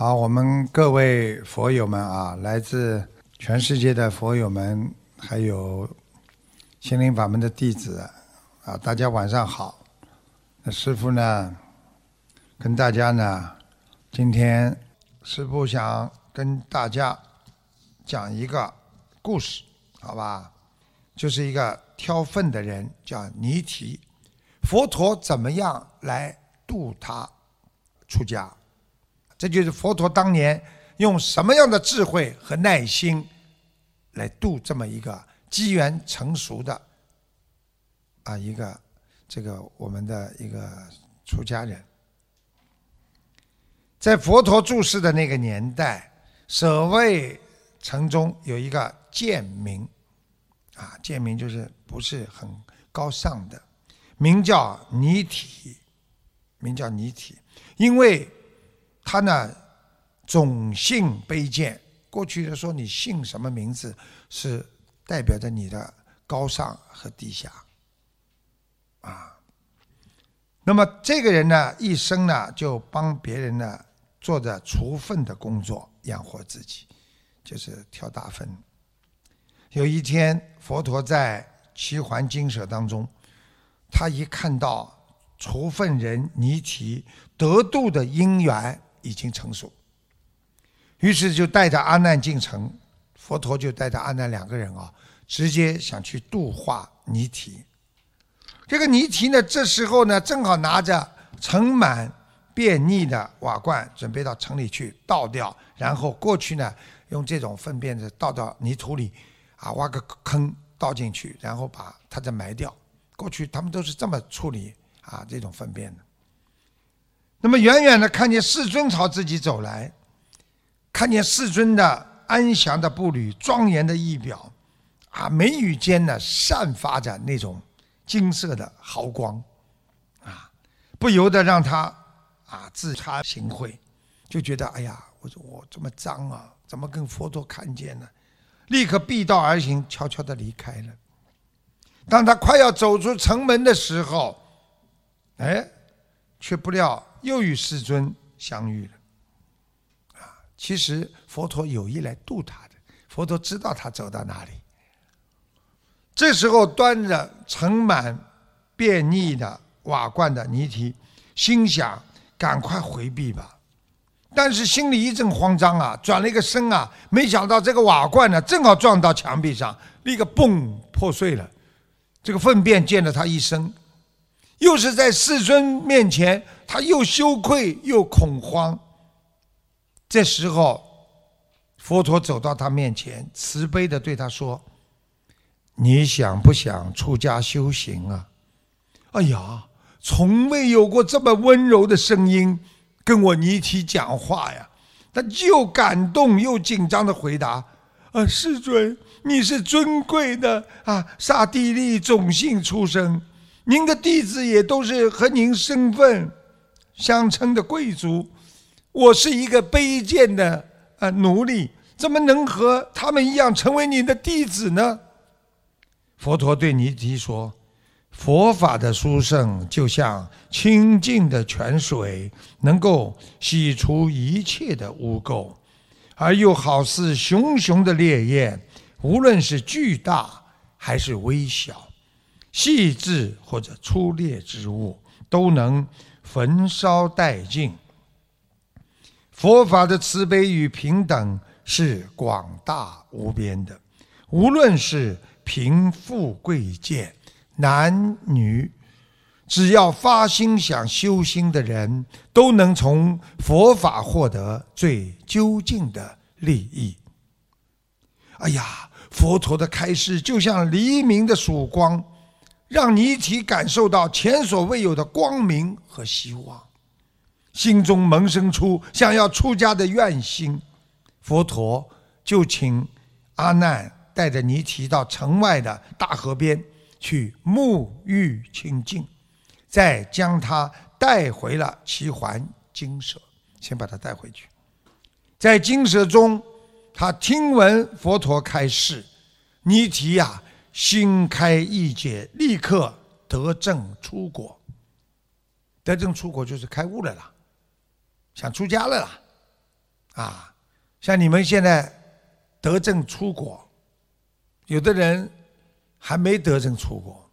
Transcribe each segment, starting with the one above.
好，我们各位佛友们啊，来自全世界的佛友们，还有心灵法门的弟子啊，大家晚上好。那师傅呢，跟大家呢，今天师傅想跟大家讲一个故事，好吧？就是一个挑粪的人叫尼提，佛陀怎么样来度他出家？这就是佛陀当年用什么样的智慧和耐心来度这么一个机缘成熟的啊一个这个我们的一个出家人，在佛陀住世的那个年代，舍卫城中有一个贱民，啊，贱民就是不是很高尚的，名叫尼体，名叫尼体，因为。他呢，种姓卑贱。过去的说，你姓什么名字，是代表着你的高尚和低下，啊。那么这个人呢，一生呢就帮别人呢做着除粪的工作，养活自己，就是挑大粪。有一天，佛陀在奇环经舍当中，他一看到除粪人尼提得度的因缘。已经成熟，于是就带着阿难进城，佛陀就带着阿难两个人啊，直接想去度化尼提。这个尼提呢，这时候呢，正好拿着盛满便溺的瓦罐，准备到城里去倒掉，然后过去呢，用这种粪便子倒到泥土里，啊，挖个坑倒进去，然后把它再埋掉。过去他们都是这么处理啊，这种粪便的。那么远远的看见世尊朝自己走来，看见世尊的安详的步履、庄严的仪表，啊，眉宇间呢散发着那种金色的毫光，啊，不由得让他啊自惭形秽，就觉得哎呀，我说我这么脏啊，怎么跟佛陀看见呢？立刻避道而行，悄悄的离开了。当他快要走出城门的时候，哎，却不料。又与世尊相遇了，啊！其实佛陀有意来度他的，佛陀知道他走到哪里。这时候端着盛满便溺的瓦罐的泥提，心想赶快回避吧，但是心里一阵慌张啊，转了一个身啊，没想到这个瓦罐呢正好撞到墙壁上，立刻嘣破碎了，这个粪便溅了他一身。又是在世尊面前，他又羞愧又恐慌。这时候，佛陀走到他面前，慈悲的对他说：“你想不想出家修行啊？”哎呀，从未有过这么温柔的声音跟我尼提讲话呀！他又感动又紧张的回答：“啊，世尊，你是尊贵的啊，刹帝利种姓出生。”您的弟子也都是和您身份相称的贵族，我是一个卑贱的呃奴隶，怎么能和他们一样成为你的弟子呢？佛陀对尼提说：“佛法的殊胜，就像清净的泉水，能够洗除一切的污垢，而又好似熊熊的烈焰，无论是巨大还是微小。”细致或者粗劣之物都能焚烧殆尽。佛法的慈悲与平等是广大无边的，无论是贫富贵贱、男女，只要发心想修心的人，都能从佛法获得最究竟的利益。哎呀，佛陀的开示就像黎明的曙光。让尼提感受到前所未有的光明和希望，心中萌生出想要出家的愿心。佛陀就请阿难带着尼提到城外的大河边去沐浴清净，再将他带回了齐桓精舍，先把他带回去。在精舍中，他听闻佛陀开示，尼提呀。心开意解，立刻得证出国。得证出国就是开悟了啦，想出家了啦。啊，像你们现在得证出国，有的人还没得证出国，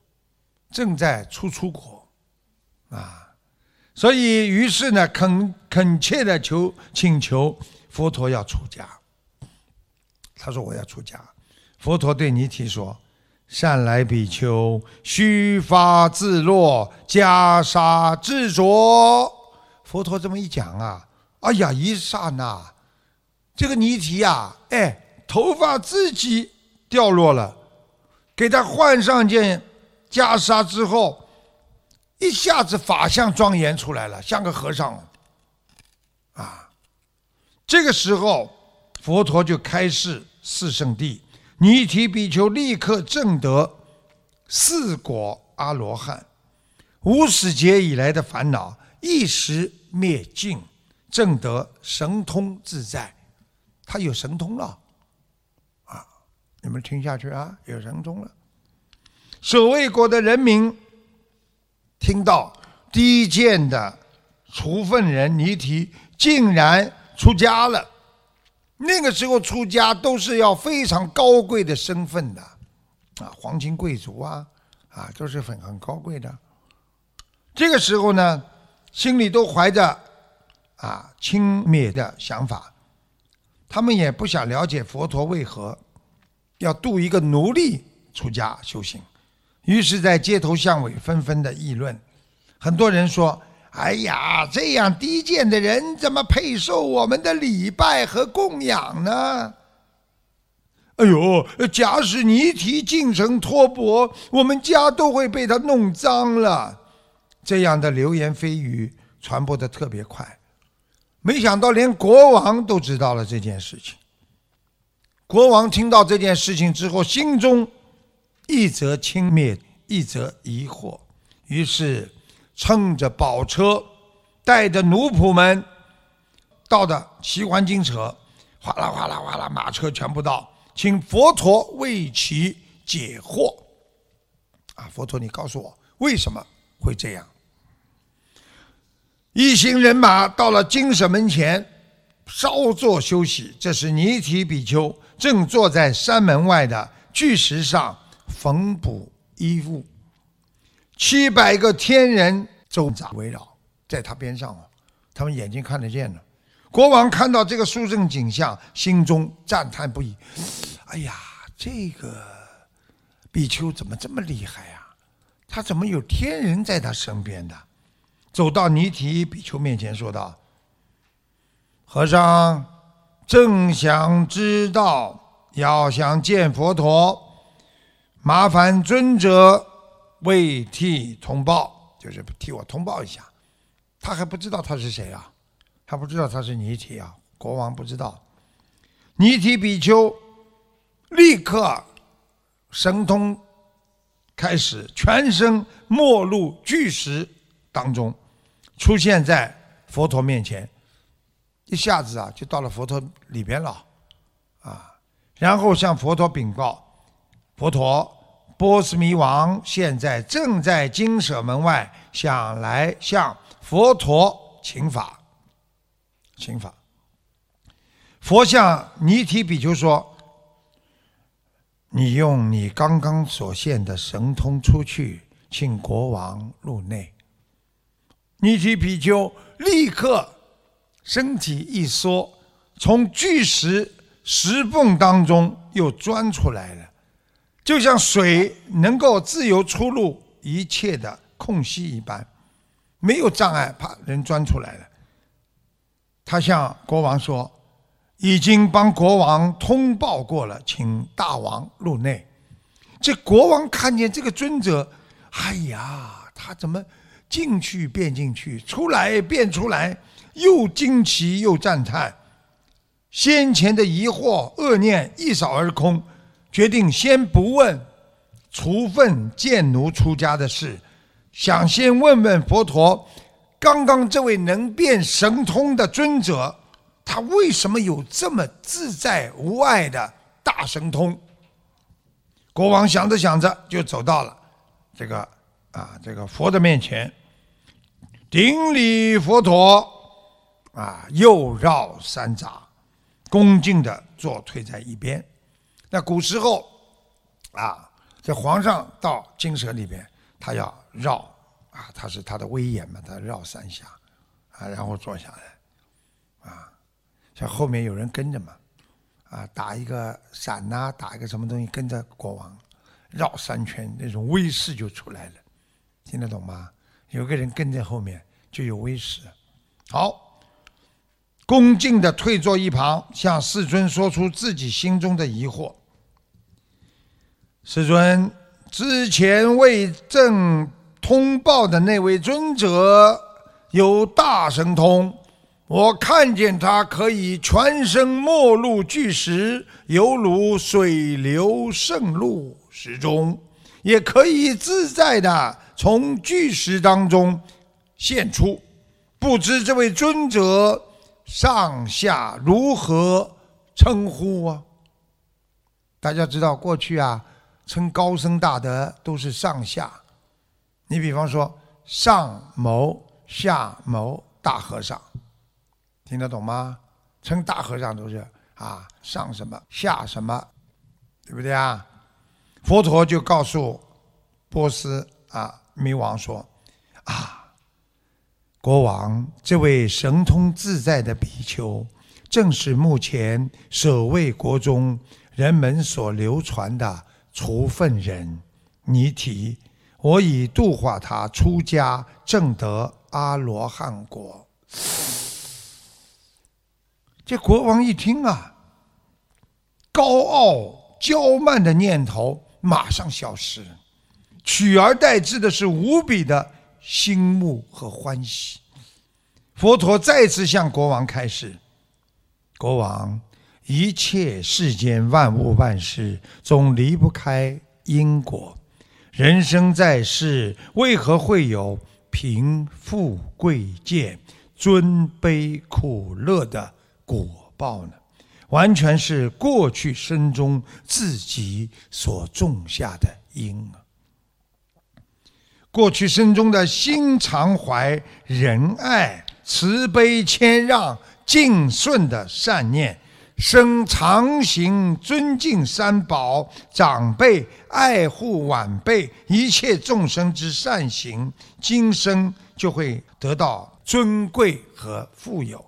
正在出出国，啊，所以于是呢，恳恳切的求请求佛陀要出家。他说我要出家，佛陀对尼提说：“善来比丘，须发自落，袈裟自着。”佛陀这么一讲啊，哎呀，一刹那，这个尼提呀，哎，头发自己掉落了，给他换上件袈裟之后，一下子法相庄严出来了，像个和尚。啊，这个时候，佛陀就开示四圣谛，尼提比丘立刻证得四果阿罗汉，无始劫以来的烦恼一时。灭尽，正得神通自在，他有神通了，啊！你们听下去啊，有神通了。守卫国的人民听到低贱的处分人尼提竟然出家了，那个时候出家都是要非常高贵的身份的，啊，皇亲贵族啊，啊，都是很很高贵的。这个时候呢？心里都怀着啊轻蔑的想法，他们也不想了解佛陀为何要度一个奴隶出家修行，于是，在街头巷尾纷纷的议论。很多人说：“哎呀，这样低贱的人怎么配受我们的礼拜和供养呢？”哎呦，假使尼提进城托钵，我们家都会被他弄脏了。这样的流言蜚语传播的特别快，没想到连国王都知道了这件事情。国王听到这件事情之后，心中一则轻蔑，一则疑惑，于是乘着宝车，带着奴仆们到的齐桓金车，哗啦哗啦哗啦，马车全部到，请佛陀为其解惑。啊，佛陀，你告诉我为什么会这样？一行人马到了金舍门前，稍作休息。这时，尼提比丘正坐在山门外的巨石上缝补衣物，七百个天人周匝围绕在他边上哦，他们眼睛看得见的。国王看到这个殊胜景象，心中赞叹不已：“哎呀，这个比丘怎么这么厉害呀？他怎么有天人在他身边的？”走到尼提比丘面前，说道：“和尚，正想知道，要想见佛陀，麻烦尊者为替通报，就是替我通报一下。他还不知道他是谁啊？他不知道他是尼提啊？国王不知道。尼提比丘立刻神通开始，全身没入巨石当中。”出现在佛陀面前，一下子啊，就到了佛陀里边了，啊，然后向佛陀禀告：佛陀，波斯弥王现在正在金舍门外，想来向佛陀请法，请法。佛向尼提比丘说：“你用你刚刚所现的神通出去，请国王入内。”尼提比丘立刻身体一缩，从巨石石缝当中又钻出来了，就像水能够自由出入一切的空隙一般，没有障碍，怕，人钻出来了。他向国王说：“已经帮国王通报过了，请大王入内。”这国王看见这个尊者，哎呀，他怎么？进去变进去，出来变出来，又惊奇又赞叹，先前的疑惑恶念一扫而空，决定先不问处分贱奴出家的事，想先问问佛陀，刚刚这位能变神通的尊者，他为什么有这么自在无碍的大神通？国王想着想着，就走到了这个。啊，这个佛的面前顶礼佛陀，啊，又绕三匝，恭敬的坐退在一边。那古时候啊，这皇上到金舍里边，他要绕啊，他是他的威严嘛，他绕三下啊，然后坐下来啊，像后面有人跟着嘛，啊，打一个伞呐，打一个什么东西，跟着国王绕三圈，那种威势就出来了，听得懂吗？有个人跟在后面，就有威势。好，恭敬的退坐一旁，向世尊说出自己心中的疑惑。世尊，之前为朕通报的那位尊者有大神通，我看见他可以全身没入巨石，犹如水流渗入石中，也可以自在的从巨石当中现出。不知这位尊者上下如何称呼啊？大家知道过去啊，称高僧大德都是上下。你比方说上某下某大和尚，听得懂吗？称大和尚都是啊上什么下什么，对不对啊？佛陀就告诉波斯啊弥王说啊。国王，这位神通自在的比丘，正是目前守卫国中人们所流传的除粪人尼提。我已度化他出家，证得阿罗汉果。这国王一听啊，高傲骄慢的念头马上消失，取而代之的是无比的。心目和欢喜，佛陀再次向国王开示：国王，一切世间万物万事，总离不开因果。人生在世，为何会有贫富贵贱、尊卑苦乐的果报呢？完全是过去生中自己所种下的因啊！过去生中的心常怀仁爱、慈悲、谦让、敬顺的善念，生常行尊敬三宝、长辈、爱护晚辈、一切众生之善行，今生就会得到尊贵和富有。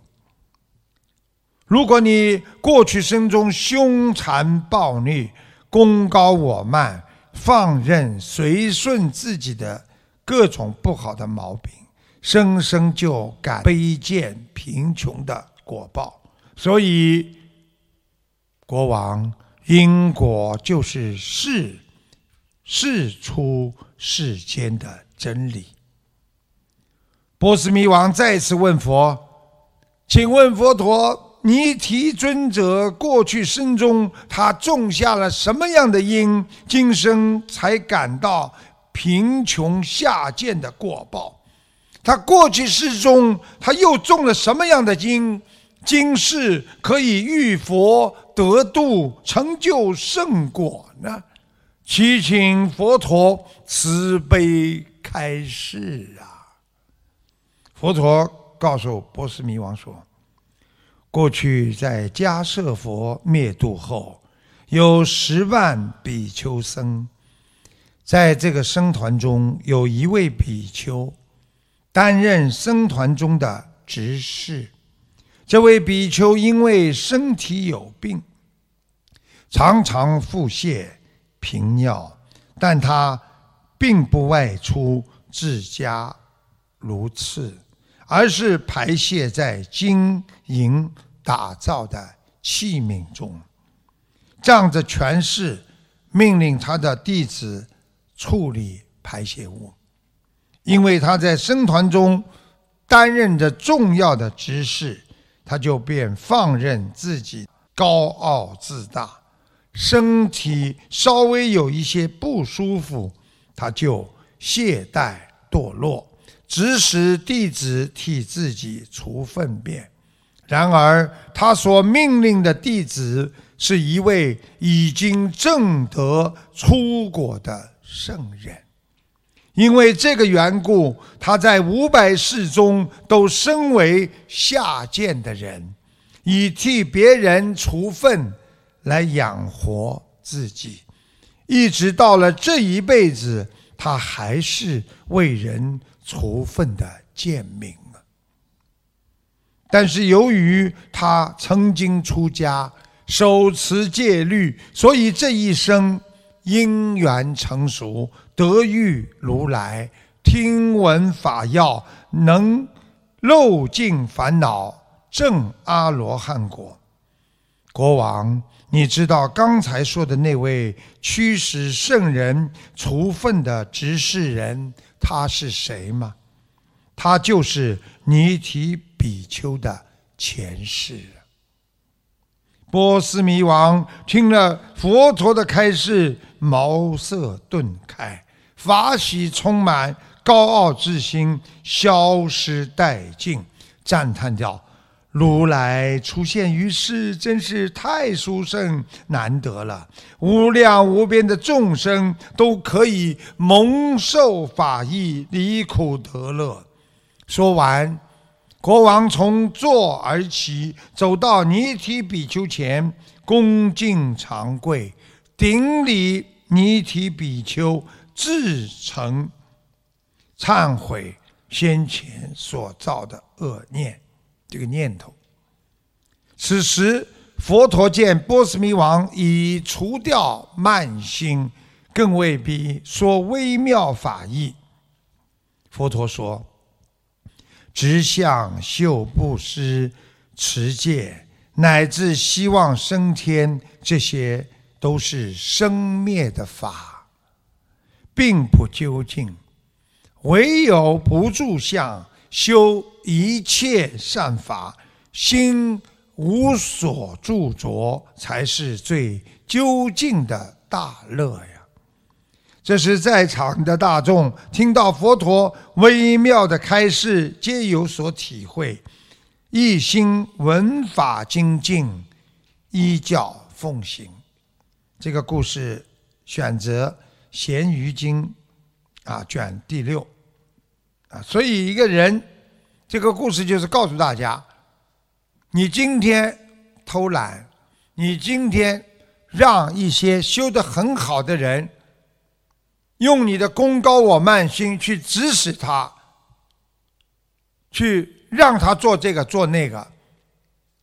如果你过去生中凶残暴虐、功高我慢、放任随顺自己的，各种不好的毛病，生生就感卑贱贫穷的果报。所以，国王因果就是世世出世间的真理。波斯弥王再次问佛：“请问佛陀，尼提尊者过去生中他种下了什么样的因，今生才感到？”贫穷下贱的过报，他过去世中他又种了什么样的因，今世可以遇佛得度成就圣果呢？祈请佛陀慈悲开示啊！佛陀告诉波斯弥王说：过去在迦舍佛灭度后，有十万比丘僧。在这个僧团中，有一位比丘担任僧团中的执事。这位比丘因为身体有病，常常腹泻、频尿，但他并不外出自家如厕，而是排泄在金银打造的器皿中，仗着权势，命令他的弟子。处理排泄物，因为他在僧团中担任着重要的职事，他就便放任自己高傲自大，身体稍微有一些不舒服，他就懈怠堕落，指使弟子替自己除粪便。然而，他所命令的弟子是一位已经证得出果的。圣人，因为这个缘故，他在五百世中都身为下贱的人，以替别人除粪来养活自己，一直到了这一辈子，他还是为人除粪的贱民啊。但是由于他曾经出家，手持戒律，所以这一生因缘成熟，得遇如来。听闻法要，能漏尽烦恼，证阿罗汉果。国王，你知道刚才说的那位驱使圣人除粪的执事人，他是谁吗？他就是尼提比丘的前世。波斯弥王听了佛陀的开示，茅塞顿开，法喜充满。高傲之心消失殆尽，赞叹道：“如来出现于世，真是太殊胜难得了！无量无边的众生都可以蒙受法益，离苦得乐。”说完，国王从座而起，走到尼提比丘前，恭敬长跪，顶礼尼提比丘，至诚。忏悔先前所造的恶念，这个念头。此时，佛陀见波斯弥王已除掉慢心，更未必说微妙法义。佛陀说：“直向修布施、持戒，乃至希望升天，这些都是生灭的法，并不究竟。”唯有不住相，修一切善法，心无所著着，才是最究竟的大乐呀！这是在场的大众听到佛陀微妙的开示，皆有所体会，一心闻法精进，依教奉行。这个故事选择《咸鱼经》。啊，卷第六，啊，所以一个人，这个故事就是告诉大家：你今天偷懒，你今天让一些修得很好的人，用你的功高我慢心去指使他，去让他做这个做那个，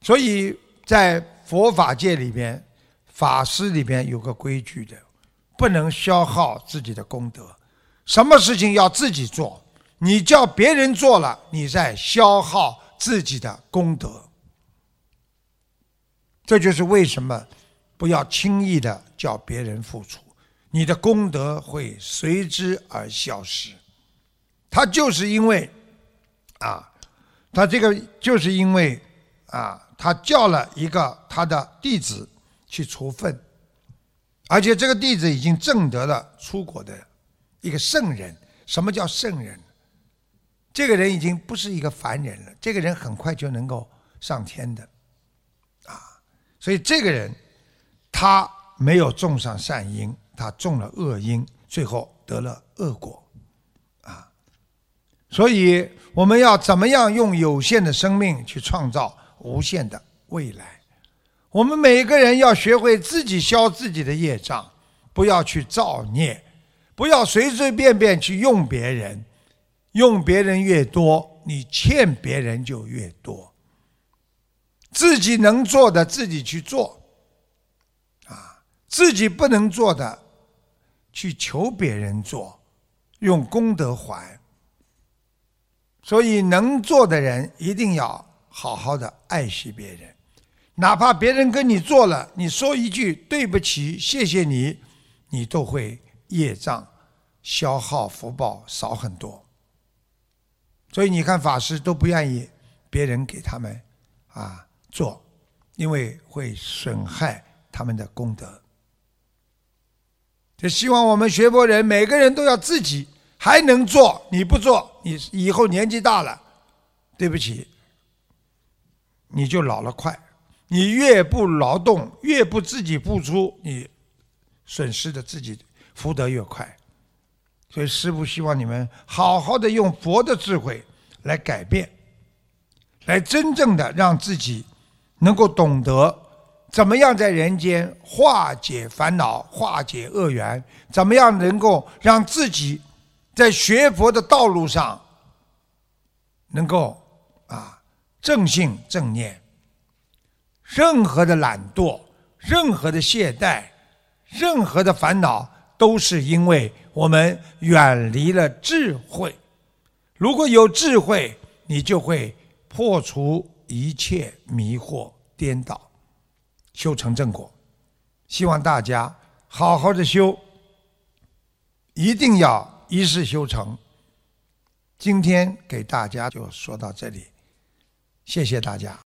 所以在佛法界里边，法师里边有个规矩的，不能消耗自己的功德。什么事情要自己做？你叫别人做了，你在消耗自己的功德。这就是为什么不要轻易的叫别人付出，你的功德会随之而消失。他就是因为啊，他这个就是因为啊，他叫了一个他的弟子去除粪，而且这个弟子已经证得了出国的。一个圣人，什么叫圣人？这个人已经不是一个凡人了，这个人很快就能够上天的，啊！所以这个人他没有种上善因，他种了恶因，最后得了恶果，啊！所以我们要怎么样用有限的生命去创造无限的未来？我们每个人要学会自己消自己的业障，不要去造孽。不要随随便便去用别人，用别人越多，你欠别人就越多。自己能做的自己去做，啊，自己不能做的，去求别人做，用功德还。所以能做的人一定要好好的爱惜别人，哪怕别人跟你做了，你说一句对不起，谢谢你，你都会。业障消耗福报少很多，所以你看法师都不愿意别人给他们啊做，因为会损害他们的功德。就希望我们学佛人每个人都要自己还能做，你不做，你以后年纪大了，对不起，你就老了快。你越不劳动，越不自己付出，你损失的自己。福德越快，所以师父希望你们好好的用佛的智慧来改变，来真正的让自己能够懂得怎么样在人间化解烦恼、化解恶缘，怎么样能够让自己在学佛的道路上能够啊正信正念，任何的懒惰、任何的懈怠、任何的烦恼，都是因为我们远离了智慧。如果有智慧，你就会破除一切迷惑颠倒，修成正果。希望大家好好的修，一定要一世修成。今天给大家就说到这里，谢谢大家。